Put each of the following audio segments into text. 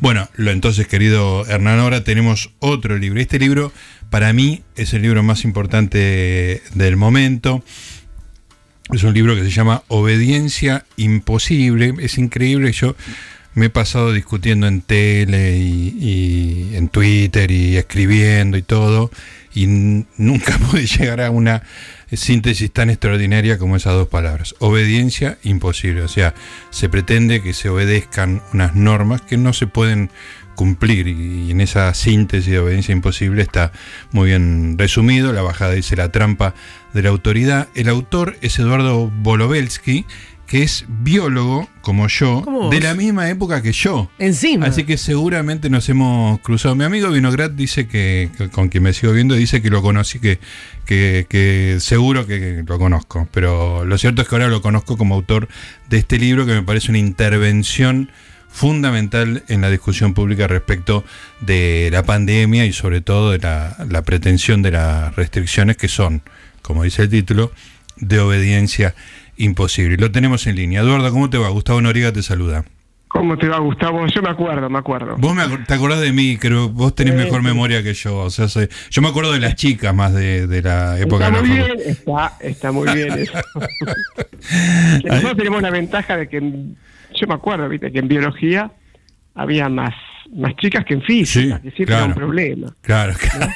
Bueno, lo entonces, querido Hernán, ahora tenemos otro libro. Este libro, para mí, es el libro más importante del momento. Es un libro que se llama Obediencia Imposible. Es increíble. Yo me he pasado discutiendo en tele y, en Twitter y escribiendo y todo. Y nunca pude llegar a una síntesis tan extraordinaria como esas dos palabras. Obediencia imposible. O sea, se pretende que se obedezcan unas normas que no se pueden cumplir y en esa síntesis de obediencia imposible está muy bien resumido. La bajada dice la trampa de la autoridad. El autor es Eduardo Bolovelsky, que es biólogo, como yo, de la misma época que yo. Encima. Así que seguramente nos hemos cruzado. Mi amigo Vinograd dice que, con quien me sigo viendo, dice que lo conocí, que, que, seguro que lo conozco. Pero lo cierto es que ahora lo conozco como autor de este libro que me parece una intervención fundamental en la discusión pública respecto de la pandemia y sobre todo de la, la pretensión de las restricciones que son, como dice el título, de obediencia imposible. Lo tenemos en línea. Eduardo, ¿cómo te va? Gustavo Noriega te saluda. ¿Cómo te va, Gustavo? Yo me acuerdo, me acuerdo. Vos me, te acordás de mí, creo vos tenés mejor memoria que yo. O sea, yo me acuerdo de las chicas más de, la época está muy bien, está, está, muy bien eso. nosotros tenemos la ventaja de que, yo me acuerdo, viste, que en biología había más, más chicas que en física, que siempre era un problema. Claro, claro.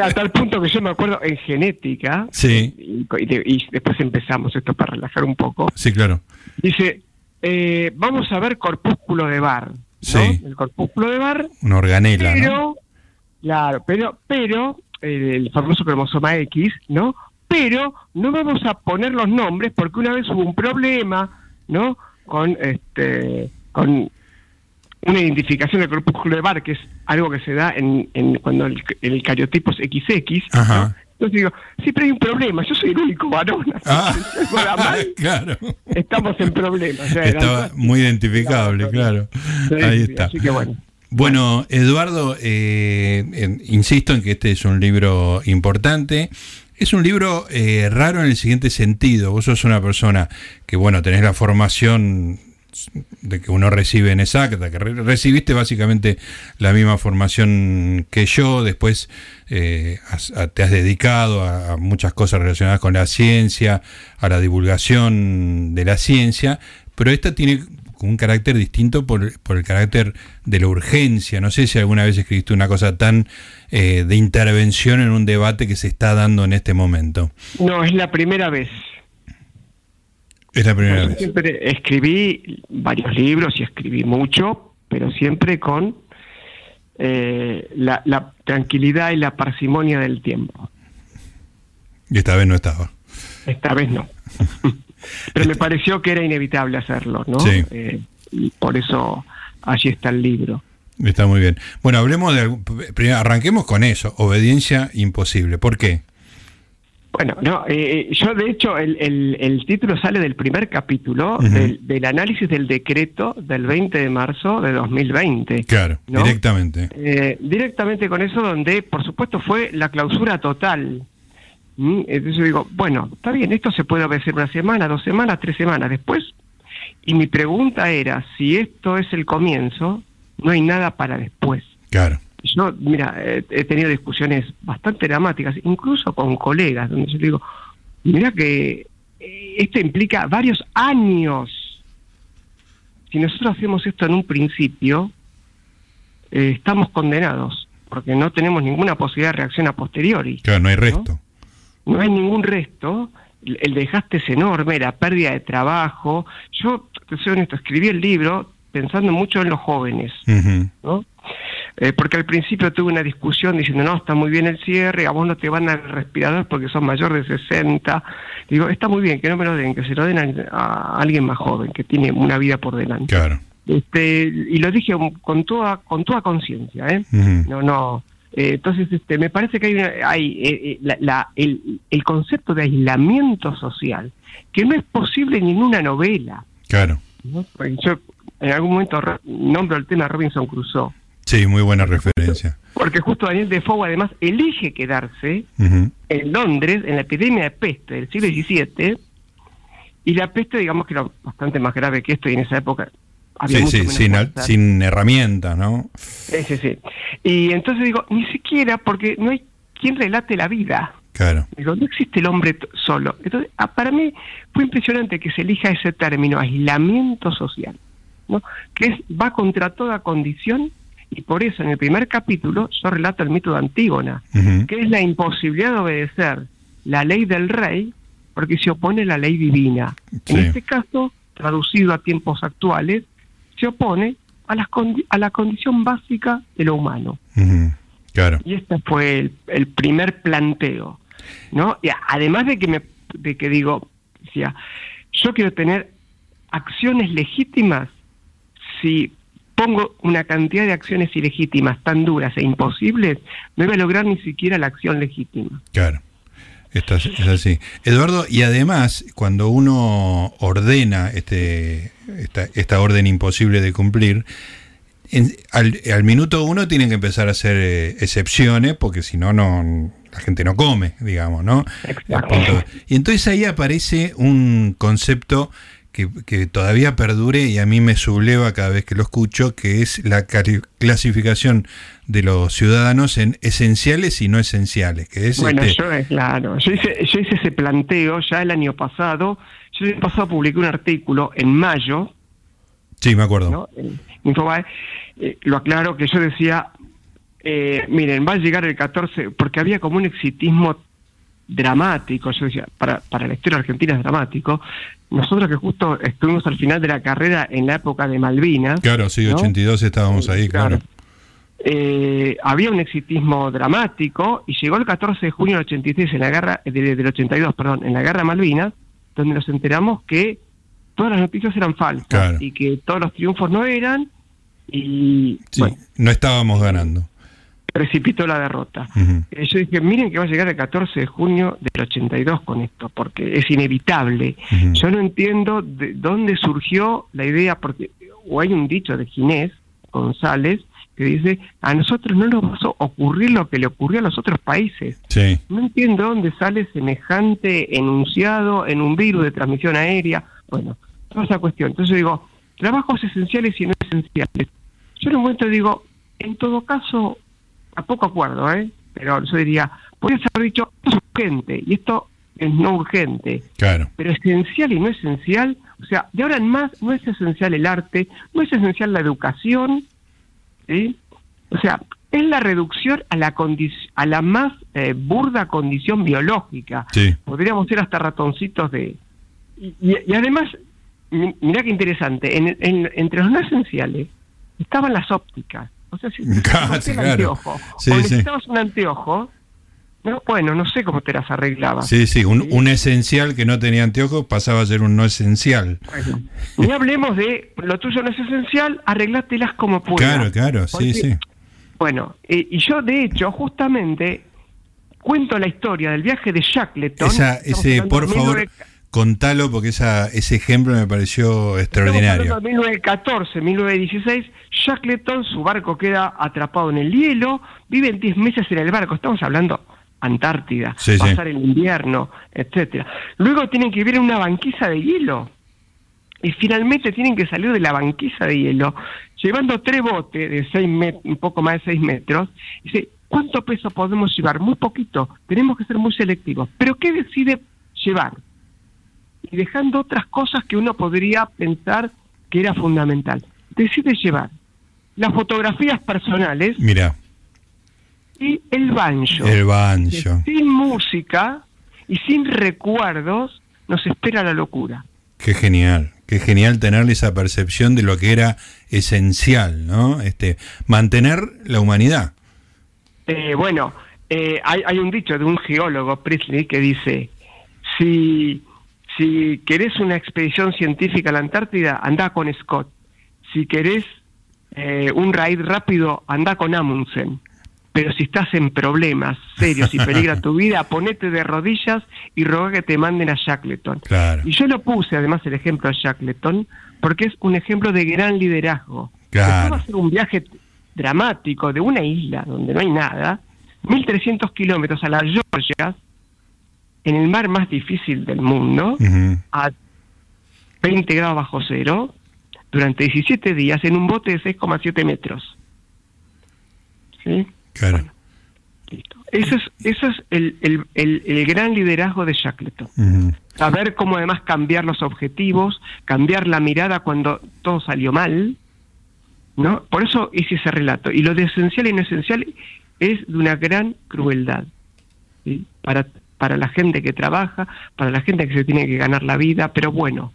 A tal punto que yo me acuerdo en genética, sí. y, después empezamos esto para relajar un poco. Sí, claro. Dice, eh, vamos a ver corpúsculo de bar. Sí. El corpúsculo de bar. Una organela. Pero, claro, pero, pero, el famoso cromosoma X, ¿no? Pero no vamos a poner los nombres porque una vez hubo un problema, ¿no? Con este, con una identificación del corpúsculo de Bar, que es algo que se da en, cuando el, el cariotipo es XX. Entonces digo, siempre hay un problema, yo soy el único varón. Ah, claro. Estamos en problemas. Estaba muy identificable, claro. Ahí está. Así que bueno. Bueno, Eduardo, eh, insisto en que este es un libro importante. Es un libro eh, raro en el siguiente sentido. Vos sos una persona que, bueno, tenés la formación de que uno recibe en exacta, que recibiste básicamente la misma formación que yo, después eh, te has dedicado a, muchas cosas relacionadas con la ciencia, a la divulgación de la ciencia, pero esta tiene un carácter distinto por, el carácter de la urgencia. No sé si alguna vez escribiste una cosa tan eh, de intervención en un debate que se está dando en este momento. No, es la primera vez. Es la primera vez. Siempre escribí varios libros y escribí mucho, pero siempre con eh, la, tranquilidad y la parsimonia del tiempo. Y esta vez no estaba. Esta vez no. pero me pareció que era inevitable hacerlo, ¿no? Sí. Eh, y por eso allí está el libro. Está muy bien. Bueno, hablemos de. Arranquemos con eso: obediencia imposible. ¿Por qué? Bueno, no, eh, eh, yo de hecho el, el, título sale del primer capítulo del, análisis del decreto del 20 de marzo de 2020. Claro, directamente. Eh, directamente con eso donde por supuesto fue la clausura total. ¿Mm? Entonces yo digo, bueno, está bien, esto se puede obedecer una semana, dos semanas, tres semanas después. Y mi pregunta era, si esto es el comienzo, no hay nada para después. Claro. Yo, mira, he, tenido discusiones bastante dramáticas, incluso con colegas, donde yo digo, mira que eh, esto implica varios años. Si nosotros hacemos esto en un principio, eh, estamos condenados, porque no tenemos ninguna posibilidad de reacción a posteriori. Claro, no hay resto. No, hay ningún resto. El, dejaste es enorme, la pérdida de trabajo. Yo, te soy honesto, escribí el libro pensando mucho en los jóvenes, ¿no? Eh, porque al principio tuve una discusión diciendo, no, está muy bien el cierre, a vos no te van a respirador porque son mayor de 60. Digo, está muy bien, que no me lo den, que se lo den a, alguien más joven, que tiene una vida por delante. Claro. Este, y lo dije con toda con toda conciencia, ¿eh? No, no. Eh, entonces, este, me parece que hay, hay eh, la, el, el concepto de aislamiento social, que no es posible en ninguna novela. Claro. Yo en algún momento nombro el tema Robinson Crusoe. Sí, muy buena referencia. Porque justo Daniel Defoe además elige quedarse en Londres en la epidemia de peste del siglo XVII y la peste digamos que era bastante más grave que esto y en esa época había Sí, mucho sí, menos sin, herramientas, ¿no? Sí, sí, sí. Y entonces digo, ni siquiera porque no hay quien relate la vida. Claro. Digo, no existe el hombre solo. Entonces, ah, para mí fue impresionante que se elija ese término, aislamiento social, ¿no? que es, va contra toda condición y por eso en el primer capítulo yo relato el mito de Antígona, que es la imposibilidad de obedecer la ley del rey porque se opone a la ley divina. En este caso, traducido a tiempos actuales, se opone a, las condi- a la condición básica de lo humano. Claro. Y este fue el, el primer planteo, ¿no? Y además de que me, de que digo, decía, yo quiero tener acciones legítimas si pongo una cantidad de acciones ilegítimas tan duras e imposibles, no voy a lograr ni siquiera la acción legítima. Claro. Esto es, es así. Eduardo, y además, cuando uno ordena este, esta, esta orden imposible de cumplir, en- al, al minuto uno tienen que empezar a hacer eh, excepciones, porque si no, no la gente no come, digamos, ¿no? Exacto. Y entonces ahí aparece un concepto que, que todavía perdure y a mí me subleva cada vez que lo escucho, que es la clasificación de los ciudadanos en esenciales y no esenciales, que es Bueno, este, yo, eh, claro, yo hice, yo hice ese planteo ya el año pasado. Yo el año pasado publiqué un artículo en mayo Sí, me acuerdo. ¿no? En Infobae, eh, lo aclaro que yo decía, eh, miren, va a llegar el 14, porque había como un exitismo dramático, yo decía, para, para la historia argentina es dramático. Nosotros que justo estuvimos al final de la carrera en la época de Malvinas, Claro, sí, ¿no? 82 estábamos ahí, claro. eh, había un exitismo dramático y llegó el 14 de junio del 86 en la guerra eh, de- del 82, perdón, en la guerra de Malvinas, donde nos enteramos que todas las noticias eran falsas Claro. y que todos los triunfos no eran y Sí, bueno, no estábamos ganando. Precipitó la derrota. Eh, Yo dije, miren que va a llegar el 14 de junio del 82 con esto, porque es inevitable. Yo no entiendo de dónde surgió la idea, porque o hay un dicho de Ginés González que dice, a nosotros no nos va a ocurrir lo que le ocurrió a los otros países. Sí, No entiendo dónde sale semejante enunciado en un virus de transmisión aérea. Bueno, toda esa cuestión. Entonces yo digo, trabajos esenciales y no esenciales. Yo en un momento digo, en todo caso, a poco acuerdo, ¿eh? Pero yo diría, podrías haber dicho, esto es urgente y esto es no urgente. claro. Pero esencial y no esencial, o sea, de ahora en más no es esencial el arte, no es esencial la educación, ¿sí? O sea, es la reducción a la a la más eh, burda condición biológica. Sí. Podríamos ser hasta ratoncitos de... Y, y- y además, mi- mirá qué interesante, en, en- entre los no esenciales estaban las ópticas. O sea, si Claro, te claro. anteojo, Sí, o sí. necesitabas un anteojo, no, bueno, no sé cómo te las arreglabas. Sí, sí, un, un esencial que no tenía anteojos pasaba a ser un no esencial. Bueno, ni hablemos de lo tuyo no es esencial, arreglátelas como puedas. Claro, claro, sí, Porque, sí. Bueno, eh, y yo de hecho justamente cuento la historia del viaje de Shackleton. Esa, ese, por de favor, 19 contalo porque esa, ese ejemplo me pareció extraordinario. De 1914, 1916, Shackleton, su barco queda atrapado en el hielo, viven 10 meses en el barco, estamos hablando Antártida, Sí, sí. pasar el invierno, etcétera. Luego tienen que vivir en una banquisa de hielo y finalmente tienen que salir de la banquisa de hielo llevando tres botes de seis met- un poco más de 6 metros. Y dice, ¿cuánto peso podemos llevar? Muy poquito, tenemos que ser muy selectivos. ¿Pero qué decide llevar? Y dejando otras cosas que uno podría pensar que era fundamental. Decide llevar las fotografías personales Mira, y el banjo. el banjo. Sin música y sin recuerdos nos espera la locura. Qué genial, qué genial tener esa percepción de lo que era esencial, ¿no? Este, mantener la humanidad. Eh, bueno, eh, hay, hay un dicho de un geólogo, Priestley, que dice, si, si querés una expedición científica a la Antártida, anda con Scott. Si querés eh, un raid rápido, anda con Amundsen. Pero si estás en problemas serios y peligra tu vida, ponete de rodillas y roga que te manden a Shackleton. Claro, Y yo lo puse además el ejemplo de Shackleton porque es un ejemplo de gran liderazgo. Claro. Va a ser un viaje dramático de una isla donde no hay nada, 1300 kilómetros a las Georgias, en el mar más difícil del mundo, a 20 grados bajo cero, durante 17 días en un bote de 6,7 metros. ¿Sí? Claro. Eso es, eso es el, el, el, gran liderazgo de Shackleton. Saber cómo además cambiar los objetivos, cambiar la mirada cuando todo salió mal, ¿no? Por eso es ese relato. Y lo de esencial y no esencial es de una gran crueldad. Para, para la gente que trabaja, para la gente que se tiene que ganar la vida, pero bueno,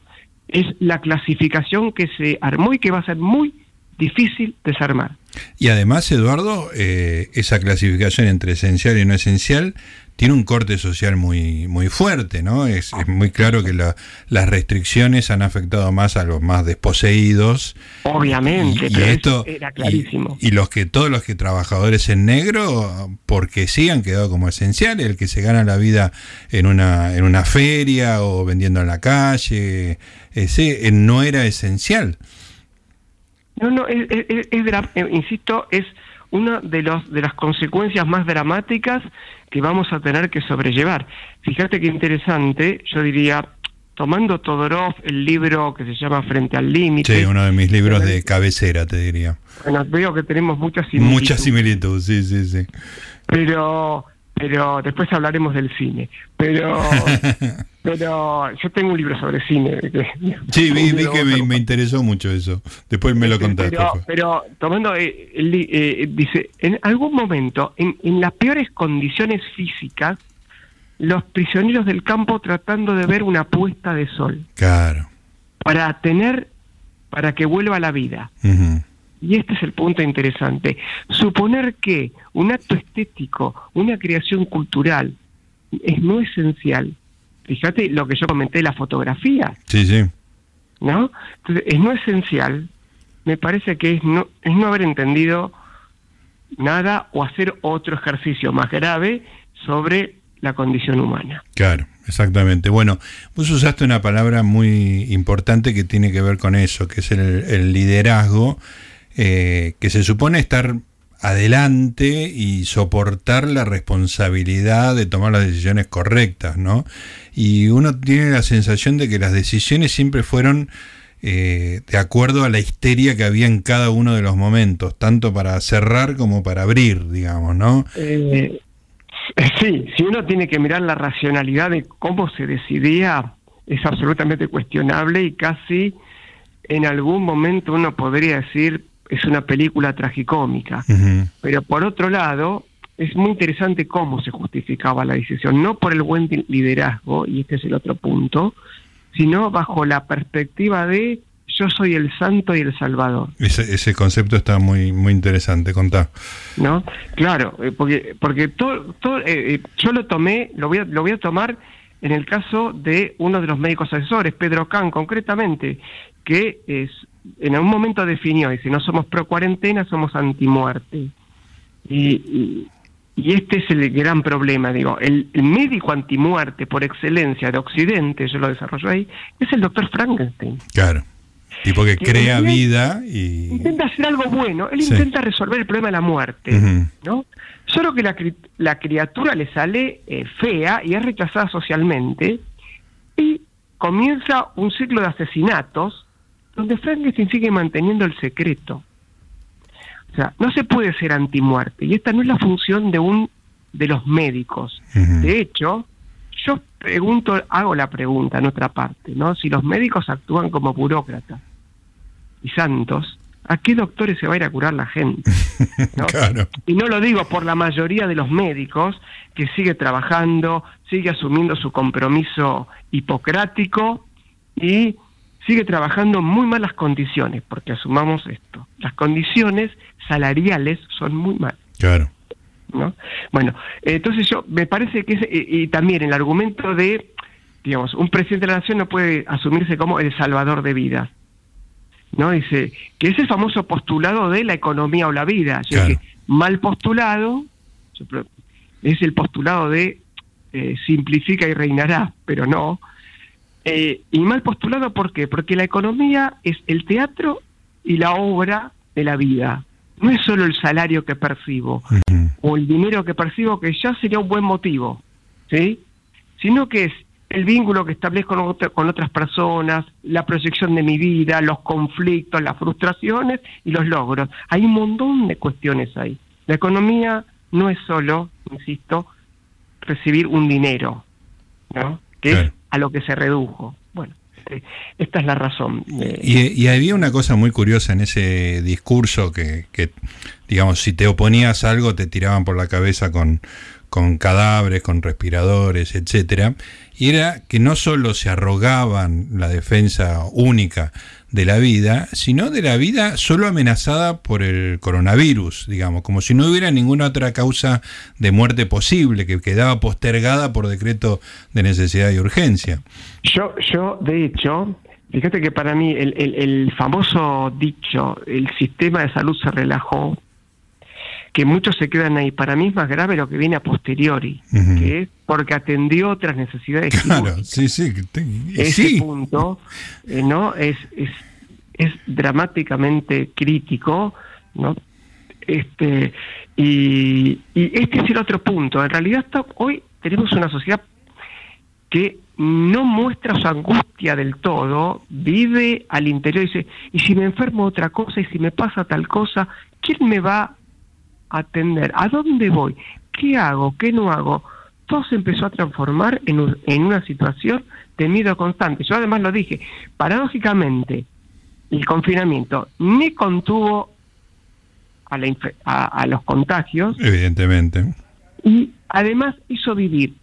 es la clasificación que se armó y que va a ser muy difícil desarmar. Y además, Eduardo, eh, esa clasificación entre esencial y no esencial tiene un corte social muy, muy fuerte, ¿no? Es, muy claro que las restricciones han afectado más a los más desposeídos. Obviamente, y, esto, era clarísimo. Y, los que, todos los que trabajadores en negro, porque sí han quedado como esenciales, el que se gana la vida en una, en una feria o vendiendo en la calle, ese no era esencial. No, no, es, eh, insisto, es una de, los, de las consecuencias más dramáticas que vamos a tener que sobrellevar. Fíjate qué interesante, yo diría, tomando Todorov, el libro que se llama Frente al Límite. Sí, uno de mis libros de cabecera, te diría. Bueno, veo que tenemos muchas similitudes. Muchas similitudes, sí, sí, sí. Pero pero después hablaremos del cine. Pero pero yo tengo un libro sobre cine. Sí, vi, que me, interesó mucho eso. Después me lo contaste. Pero, tomando, eh, eh, dice, en algún momento, en, en las peores condiciones físicas, los prisioneros del campo tratando de ver una puesta de sol. Claro. Para tener, para que vuelva la vida y este es el punto interesante, suponer que un acto estético, una creación cultural, es no esencial. Fíjate lo que yo comenté de la fotografía. Sí, sí. ¿No? Entonces, es no esencial, me parece que es no, es no haber entendido nada o hacer otro ejercicio más grave sobre la condición humana. Claro, exactamente. Bueno, vos usaste una palabra muy importante que tiene que ver con eso, que es el liderazgo eh, que se supone estar adelante y soportar la responsabilidad de tomar las decisiones correctas, ¿no? Y uno tiene la sensación de que las decisiones siempre fueron eh, de acuerdo a la histeria que había en cada uno de los momentos, tanto para cerrar como para abrir, digamos, ¿no? Eh, sí, si uno tiene que mirar la racionalidad de cómo se decidía, es absolutamente cuestionable y casi en algún momento uno podría decir, es una película tragicómica. Pero por otro lado, es muy interesante cómo se justificaba la decisión, no por el buen liderazgo, y este es el otro punto, sino bajo la perspectiva de yo soy el santo y el salvador. Ese, ese concepto está muy muy interesante, contá. ¿No? Claro, eh, porque porque todo, todo eh, eh, yo lo tomé, lo voy a, lo voy a tomar en el caso de uno de los médicos asesores, Pedro Can concretamente, que es en algún momento definió, dice, no somos pro cuarentena, somos anti muerte. Y, y, este es el gran problema, digo, el, médico antimuerte por excelencia de Occidente, yo lo desarrollo ahí, es el doctor Frankenstein. Claro. Tipo que, crea vida y... Intenta hacer algo bueno, él intenta resolver el problema de la muerte, ¿no? Solo que la, la criatura le sale eh, fea y es rechazada socialmente y comienza un ciclo de asesinatos donde Frankenstein sigue manteniendo el secreto. O sea, no se puede ser antimuerte y esta no es la función de un de los médicos. De hecho, yo pregunto, hago la pregunta en otra parte, ¿no? Si los médicos actúan como burócratas y santos, ¿a qué doctores se va a ir a curar la gente? Y no lo digo por la mayoría de los médicos que sigue trabajando, sigue asumiendo su compromiso hipocrático y sigue trabajando en muy malas condiciones, porque asumamos esto, las condiciones salariales son muy malas. Claro. ¿No? Bueno, entonces yo me parece que es, y, también el argumento de, digamos, un presidente de la nación no puede asumirse como el salvador de vidas. ¿no? Dice que es el famoso postulado de la economía o la vida. que mal postulado es el postulado de eh, simplifica y reinará, pero no. Eh, y mal postulado, ¿por qué? Porque la economía es el teatro y la obra de la vida. No es solo el salario que percibo o el dinero que percibo, que ya sería un buen motivo, ¿sí? Sino que es el vínculo que establezco con, otras personas, la proyección de mi vida, los conflictos, las frustraciones y los logros. Hay un montón de cuestiones ahí. La economía no es solo, insisto, recibir un dinero, ¿no? Que es a lo que se redujo. Este, esta es la razón. Y, había una cosa muy curiosa en ese discurso que, que, digamos, si te oponías a algo te tiraban por la cabeza con, con cadáveres, con respiradores, etcétera, y era que no solo se arrogaban la defensa única de la vida, sino de la vida solo amenazada por el coronavirus, digamos, como si no hubiera ninguna otra causa de muerte posible, que quedaba postergada por decreto de necesidad y urgencia. Yo, yo de hecho, fíjate que para mí el, el famoso dicho, el sistema de salud se relajó, que muchos se quedan ahí. Para mí es más grave lo que viene a posteriori, que es porque atendió otras necesidades. Claro, sí, sí. Ese punto eh, no es, es, es dramáticamente crítico, ¿no? Este, y, y este es el otro punto. En realidad hoy tenemos una sociedad que no muestra su angustia del todo, vive al interior y dice, y si me enfermo otra cosa, y si me pasa tal cosa, ¿quién me va atender. ¿A dónde voy? ¿Qué hago? ¿Qué no hago? Todo se empezó a transformar en, en una situación de miedo constante. Yo además lo dije, paradójicamente, el confinamiento ni contuvo a, la a, los contagios. Evidentemente. Y además hizo vivir,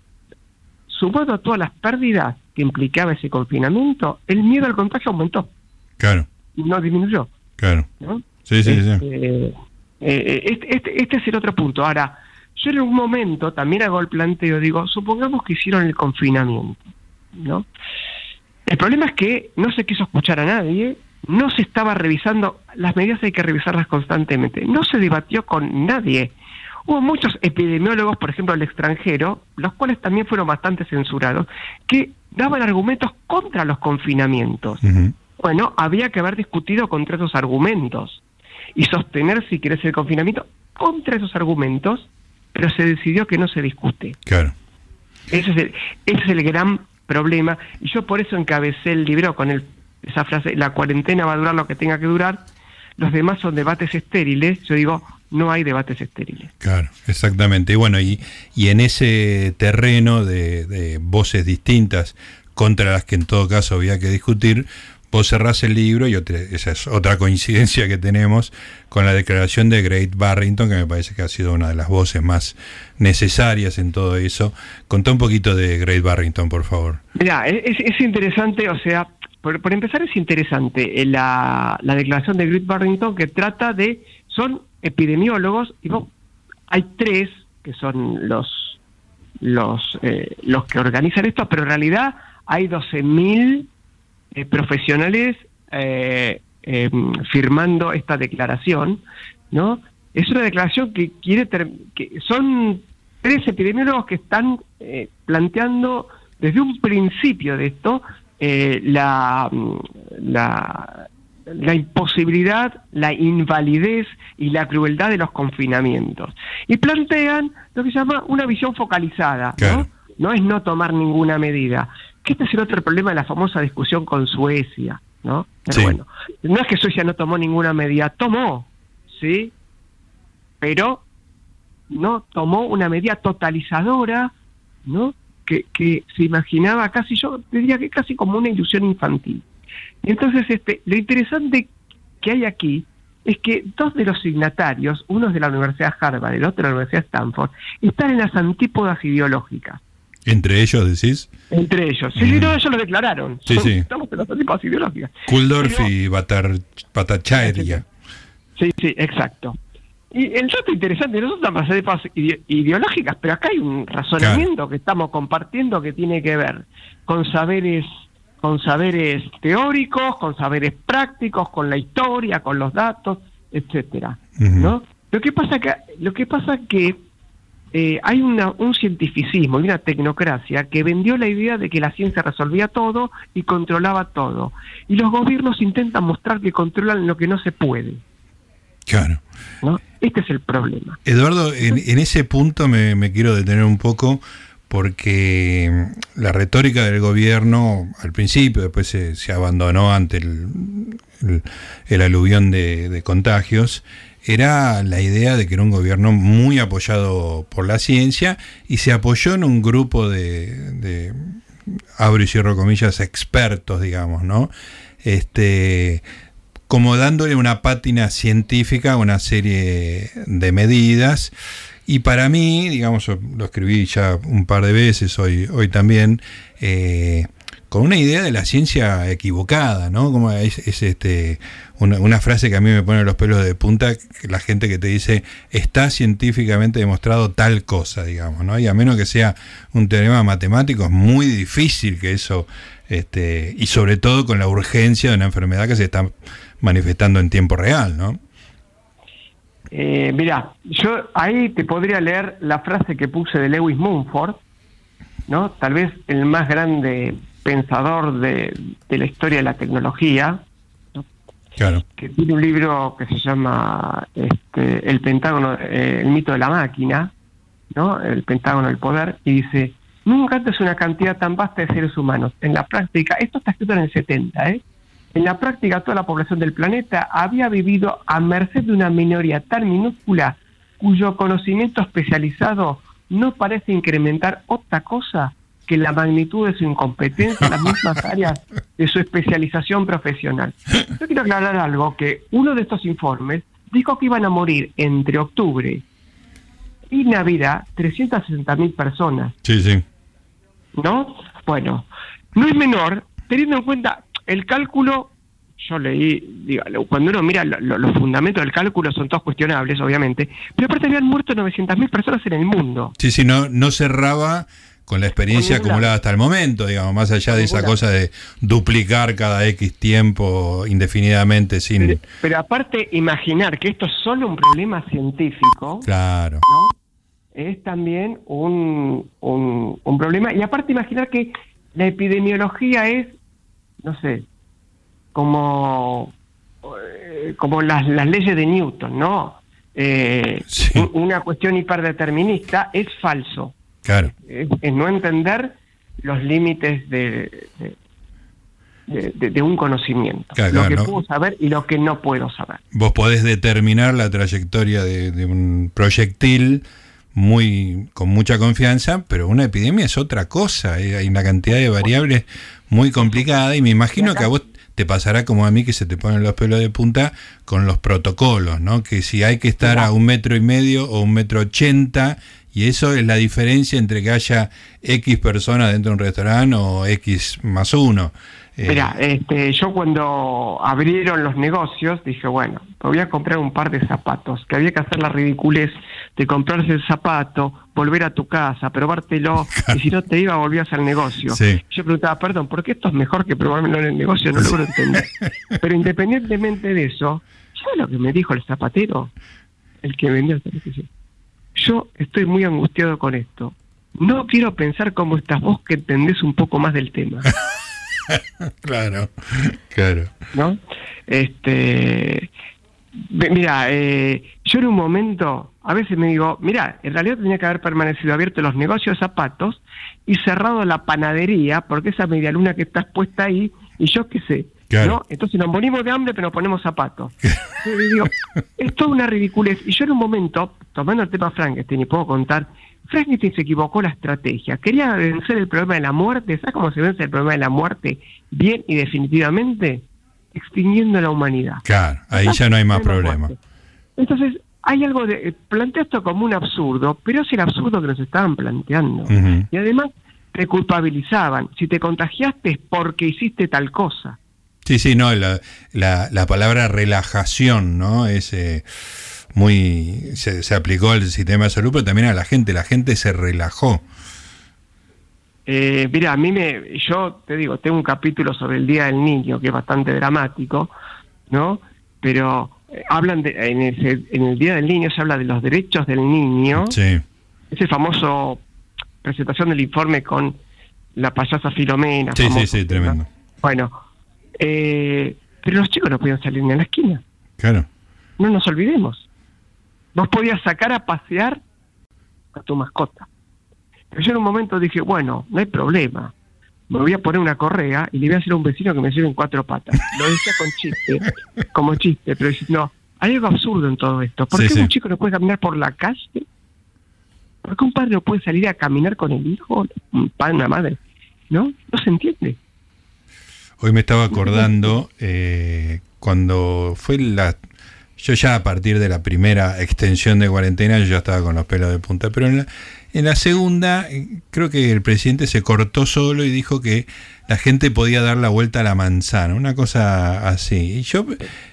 sumado a todas las pérdidas que implicaba ese confinamiento, el miedo al contagio aumentó. Claro. Y no disminuyó. Claro. Sí, sí, sí. Este, eh, este, este, este, es el otro punto. Ahora, yo en un momento también hago el planteo, digo, supongamos que hicieron el confinamiento, ¿no? El problema es que no se quiso escuchar a nadie, no se estaba revisando, las medidas hay que revisarlas constantemente, no se debatió con nadie. Hubo muchos epidemiólogos, por ejemplo, al extranjero, los cuales también fueron bastante censurados, que daban argumentos contra los confinamientos. Bueno, había que haber discutido contra esos argumentos y sostener, si querés, el confinamiento contra esos argumentos, pero se decidió que no se discute. Claro. Ese es el, ese es el gran problema. Y yo por eso encabecé el libro con el, esa frase, la cuarentena va a durar lo que tenga que durar, los demás son debates estériles, yo digo, no hay debates estériles. Claro, exactamente. Y bueno, y, y en ese terreno de, de voces distintas contra las que en todo caso había que discutir, vos cerrás el libro y esa es otra coincidencia que tenemos con la declaración de Great Barrington, que me parece que ha sido una de las voces más necesarias en todo eso. Contá un poquito de Great Barrington, por favor. Mira, es, interesante, o sea, por, empezar es interesante eh, la, la, declaración de Great Barrington que trata de, son epidemiólogos, y hay tres que son los, los, eh, los que organizan esto, pero en realidad hay 12.000 eh, profesionales eh, em, firmando esta declaración, ¿no? Es una declaración que quiere que son tres epidemiólogos que están eh, planteando desde un principio de esto la, la, la imposibilidad, la invalidez y la crueldad de los confinamientos. Y plantean lo que se llama una visión focalizada, ¿no? No es no tomar ninguna medida, que este es el otro problema de la famosa discusión con Suecia, ¿no? Pero bueno, no es que Suecia no tomó ninguna medida, tomó, ¿sí? Pero no tomó una medida totalizadora, ¿no? Que, que se imaginaba casi, yo diría que casi como una ilusión infantil. Y entonces, este, lo interesante que hay aquí es que dos de los signatarios, uno es de la Universidad Harvard, el otro de la Universidad Stanford, están en las antípodas ideológicas. ¿Entre ellos decís? Entre ellos. Sí, no, ellos lo declararon. Sí, sí. Estamos en las antípodas ideológicas. Kuldorf y Batar, Sí, sí, exacto. Y el dato interesante, nosotros estamos en las ideológicas, pero acá hay un razonamiento que estamos compartiendo que tiene que ver con saberes con saberes teóricos, con saberes prácticos, con la historia, con los datos, etcétera, ¿no? Lo que pasa que lo que pasa que eh, hay una, un cientificismo y una tecnocracia que vendió la idea de que la ciencia resolvía todo y controlaba todo. Y los gobiernos intentan mostrar que controlan lo que no se puede. Claro. ¿no? Este es el problema. Eduardo, en, ese punto me, quiero detener un poco porque la retórica del gobierno al principio, después se, abandonó ante el, aluvión de, contagios, era la idea de que era un gobierno muy apoyado por la ciencia y se apoyó en un grupo de, abro y cierro comillas, expertos, digamos, ¿no? Este, como dándole una pátina científica a una serie de medidas. Y para mí, digamos, lo escribí ya un par de veces hoy, hoy también, eh, con una idea de la ciencia equivocada, ¿no? Como es, este, una, frase que a mí me pone los pelos de punta, la gente que te dice, está científicamente demostrado tal cosa, digamos, ¿no? Y a menos que sea un teorema matemático, es muy difícil que eso, este, y sobre todo con la urgencia de una enfermedad que se está manifestando en tiempo real, ¿no? Eh, mira, yo ahí te podría leer la frase que puse de Lewis Mumford, ¿no? Tal vez el más grande pensador de, la historia de la tecnología, claro. que tiene un libro que se llama este, El Pentágono, eh, el mito de la máquina, ¿no? El Pentágono del poder, y dice, nunca antes una cantidad tan vasta de seres humanos. En la práctica, esto está escrito en el 70, ¿eh? En la práctica, toda la población del planeta había vivido a merced de una minoría tan minúscula cuyo conocimiento especializado no parece incrementar otra cosa que la magnitud de su incompetencia en las mismas áreas de su especialización profesional. Yo quiero aclarar algo, que uno de estos informes dijo que iban a morir entre octubre y Navidad 360 mil personas. Sí, sí. ¿No? Bueno, no es menor, teniendo en cuenta el cálculo, yo leí, digo, cuando uno mira los fundamentos del cálculo son todos cuestionables, obviamente, pero aparte habían muerto 900.000 personas en el mundo. Sí, sí, no, no cerraba con la experiencia acumulada hasta el momento, digamos, más allá de esa cosa de duplicar cada X tiempo indefinidamente sin... Pero, aparte, imaginar que esto es solo un problema científico, claro. es también un, un, un problema. Y aparte, imaginar que la epidemiología es no sé, como, eh, como las, las leyes de Newton, ¿no? Eh, una cuestión hiperdeterminista es falso. Claro. Es, no entender los límites de, de, un conocimiento. lo que puedo saber y lo que no puedo saber. Vos podés determinar la trayectoria de, un proyectil muy con mucha confianza, pero una epidemia es otra cosa. Hay una cantidad de variables muy complicada y me imagino que a vos te pasará como a mí que se te ponen los pelos de punta con los protocolos, ¿no? Que si hay que estar a un metro y medio o un metro ochenta y eso es la diferencia entre que haya X personas dentro de un restaurante o X más uno. Eh, Mira, este, yo cuando abrieron los negocios dije, bueno, voy a comprar un par de zapatos, que había que hacer la ridiculez de comprarse el zapato, volver a tu casa, probártelo, y si no te iba, volvías al negocio. Yo preguntaba, perdón, ¿por qué esto es mejor que probármelo en el negocio? No logro entender. Pero independientemente de eso, ¿sabes lo que me dijo el zapatero? El que vendió el. Yo estoy muy angustiado con esto. No quiero pensar cómo estás vos que entendés un poco más del tema. claro, claro. ¿No? Este, mira, eh, yo en un momento, a veces me digo, mira, en realidad tenía que haber permanecido abierto los negocios de zapatos y cerrado la panadería, porque esa media luna que está puesta ahí, y yo qué sé, ¿no? Entonces nos morimos de hambre, pero nos ponemos zapatos. digo, es toda una ridiculez. Y yo en un momento, tomando el tema Frankenstein, y puedo contar, Frankenstein se equivocó la estrategia. Quería vencer el problema de la muerte. ¿Sabes cómo se vence el problema de la muerte bien y definitivamente? Extinguiendo la humanidad. Claro, ahí ya no hay más problema. Entonces, hay algo de. Plantea esto como un absurdo, pero es el absurdo que nos estaban planteando. Y además, te culpabilizaban. Si te contagiaste es porque hiciste tal cosa. Sí, sí, no, la, la, palabra relajación, ¿no? Es muy. Se, aplicó al sistema de salud, pero también a la gente. La gente se relajó. Eh, mira, a mí me. Yo te digo, tengo un capítulo sobre el Día del Niño que es bastante dramático, ¿no? Pero eh, hablan de. En, en el Día del Niño se habla de los derechos del niño. Sí. Ese famoso presentación del informe con la payasa Filomena. Sí, sí, sí, tremendo. Bueno, eh, pero los chicos no podían salir ni a la esquina. Claro. No nos olvidemos. Vos podías sacar a pasear a tu mascota. Pero yo en un momento dije, bueno, no hay problema. Me voy a poner una correa y le voy a hacer a un vecino que me sirve en cuatro patas. Lo decía con chiste, como chiste, pero no, hay algo absurdo en todo esto. ¿Por qué un chico no puede caminar por la calle? ¿Por qué un padre no puede salir a caminar con el hijo? Un padre, una madre. ¿No? No se entiende. Hoy me estaba acordando eh, cuando fue la... Yo ya a partir de la primera extensión de cuarentena yo ya estaba con los pelos de punta, pero en la, en la segunda eh, creo que el presidente se cortó solo y dijo que la gente podía dar la vuelta a la manzana, una cosa así. Y yo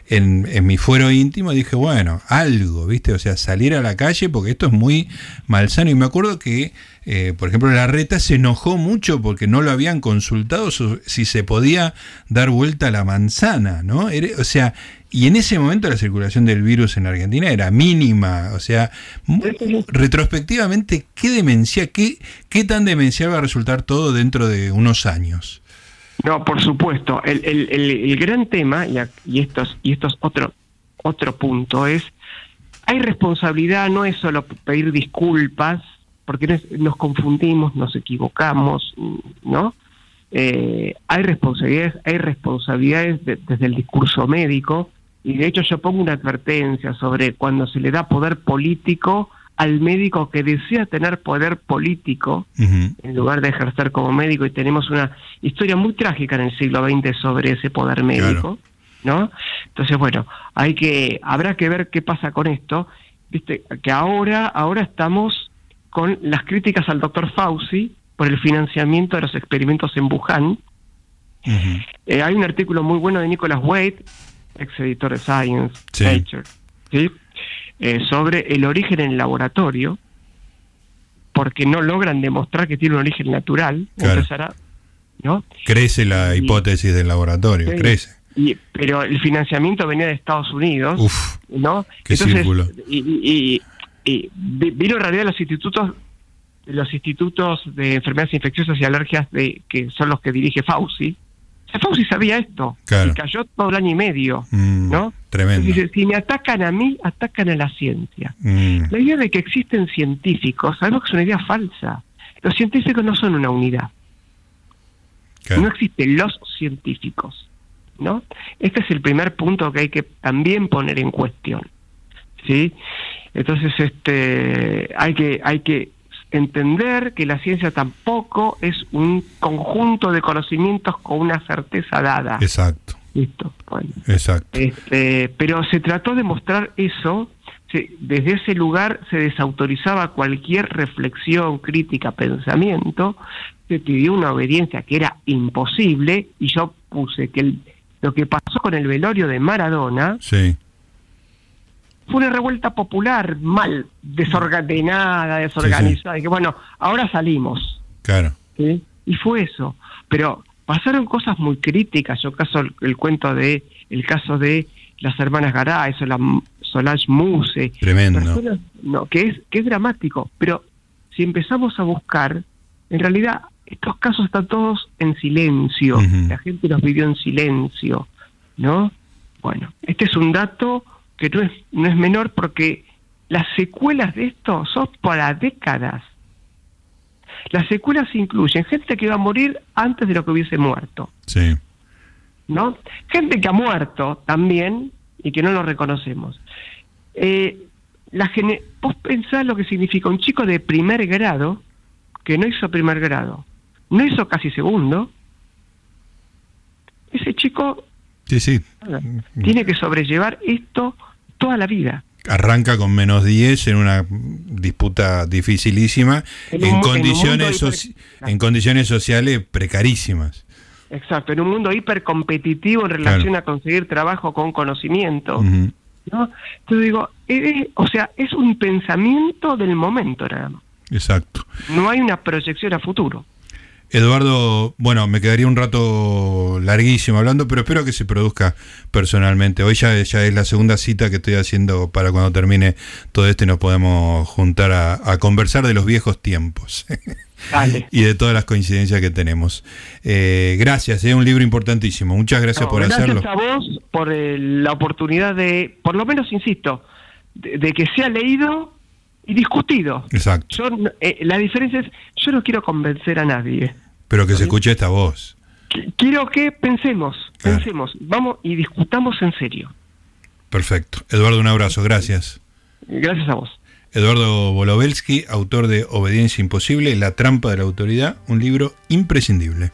en, en, mi fuero íntimo dije, bueno, algo, ¿viste? O sea, salir a la calle porque esto es muy malsano. Y me acuerdo que eh, por ejemplo, la reta se enojó mucho porque no lo habían consultado si se podía dar vuelta a la manzana, ¿no? o sea, y en ese momento la circulación del virus en Argentina era mínima, o sea, retrospectivamente, ¿qué demencia, qué, qué tan demencial va a resultar todo dentro de unos años? No, por supuesto. El, el, el, gran tema, y, y estos, y estos otro, otro punto, es, hay responsabilidad, no es solo pedir disculpas, porque nos confundimos, nos equivocamos, ¿no? Eh, hay responsabilidades, hay responsabilidades desde el discurso médico, y de hecho yo pongo una advertencia sobre cuando se le da poder político al médico que desea tener poder político en lugar de ejercer como médico y tenemos una historia muy trágica en el siglo XX sobre ese poder médico, ¿no? Entonces, bueno, hay que habrá que ver qué pasa con esto, viste que ahora ahora estamos con las críticas al doctor Fauci por el financiamiento de los experimentos en Wuhan. Eh, hay un artículo muy bueno de Nicholas Wade, ex editor de Science, Nature, eh, sobre el origen en el laboratorio, porque no logran demostrar que tiene un origen natural. ¿no? Crece la hipótesis del laboratorio, crece. pero el financiamiento venía de Estados Unidos, ¿no? Qué círculo. y, y vino en realidad los institutos los institutos de enfermedades infecciosas y alergias de que son los que dirige Fauci. Fauci sabía esto y cayó todo el año y medio, mm, ¿no? Tremendo. Dice, si me atacan a mí, atacan a la ciencia. Mm. La idea de que existen científicos, sabemos que es una idea falsa. Los científicos no son una unidad. No existen los científicos, ¿no? Este es el primer punto que hay que también poner en cuestión, ¿sí? Entonces, este, hay que, hay que entender que la ciencia tampoco es un conjunto de conocimientos con una certeza dada. Exacto. Listo. Exacto. Este, pero se trató de mostrar eso. desde ese lugar se desautorizaba cualquier reflexión, crítica, pensamiento. Se pidió una obediencia que era imposible y yo puse que lo que pasó con el velorio de Maradona sí fue una revuelta popular mal, desordenada, desorganizada, y que bueno, ahora salimos. Claro. Y fue eso. Pero pasaron cosas muy críticas, yo caso el, cuento de, el caso de las hermanas Garay, Solange Muse. Tremendo. no, que es, que es dramático, pero si empezamos a buscar, en realidad estos casos están todos en silencio, la gente los vivió en silencio, ¿no? Bueno, este es un dato que no es, no es menor porque las secuelas de esto son para décadas. Las secuelas incluyen gente que va a morir antes de lo que hubiese muerto. Sí. ¿No? Gente que ha muerto también y que no lo reconocemos. Eh, la vos pensás lo que significa un chico de primer grado que no hizo primer grado, no hizo casi segundo. Ese chico sí, sí. tiene que sobrellevar esto toda la vida. Arranca con menos 10 en una disputa dificilísima, en, condiciones, en, condiciones sociales precarísimas. Exacto, en un mundo hipercompetitivo en relación a conseguir trabajo con conocimiento. ¿no? Entonces digo, o sea, es un pensamiento del momento nada más. Exacto. No hay una proyección a futuro. Eduardo, bueno, me quedaría un rato larguísimo hablando, pero espero que se produzca personalmente. Hoy ya, ya es la segunda cita que estoy haciendo para cuando termine todo esto y nos podemos juntar a, conversar de los viejos tiempos. y de todas las coincidencias que tenemos. Eh, gracias, es un libro importantísimo. Muchas gracias por hacerlo. Gracias a vos por la oportunidad de, por lo menos, insisto, de que sea leído y discutido. Exacto. Yo, eh, la diferencia es, yo no quiero convencer a nadie. Pero que se escuche esta voz. Qu- Quiero que pensemos, Claro. pensemos, vamos y discutamos en serio. Perfecto. Eduardo, un abrazo. Gracias. Gracias a vos. Eduardo Bolovelsky, autor de Obediencia Imposible, La trampa de la autoridad, un libro imprescindible.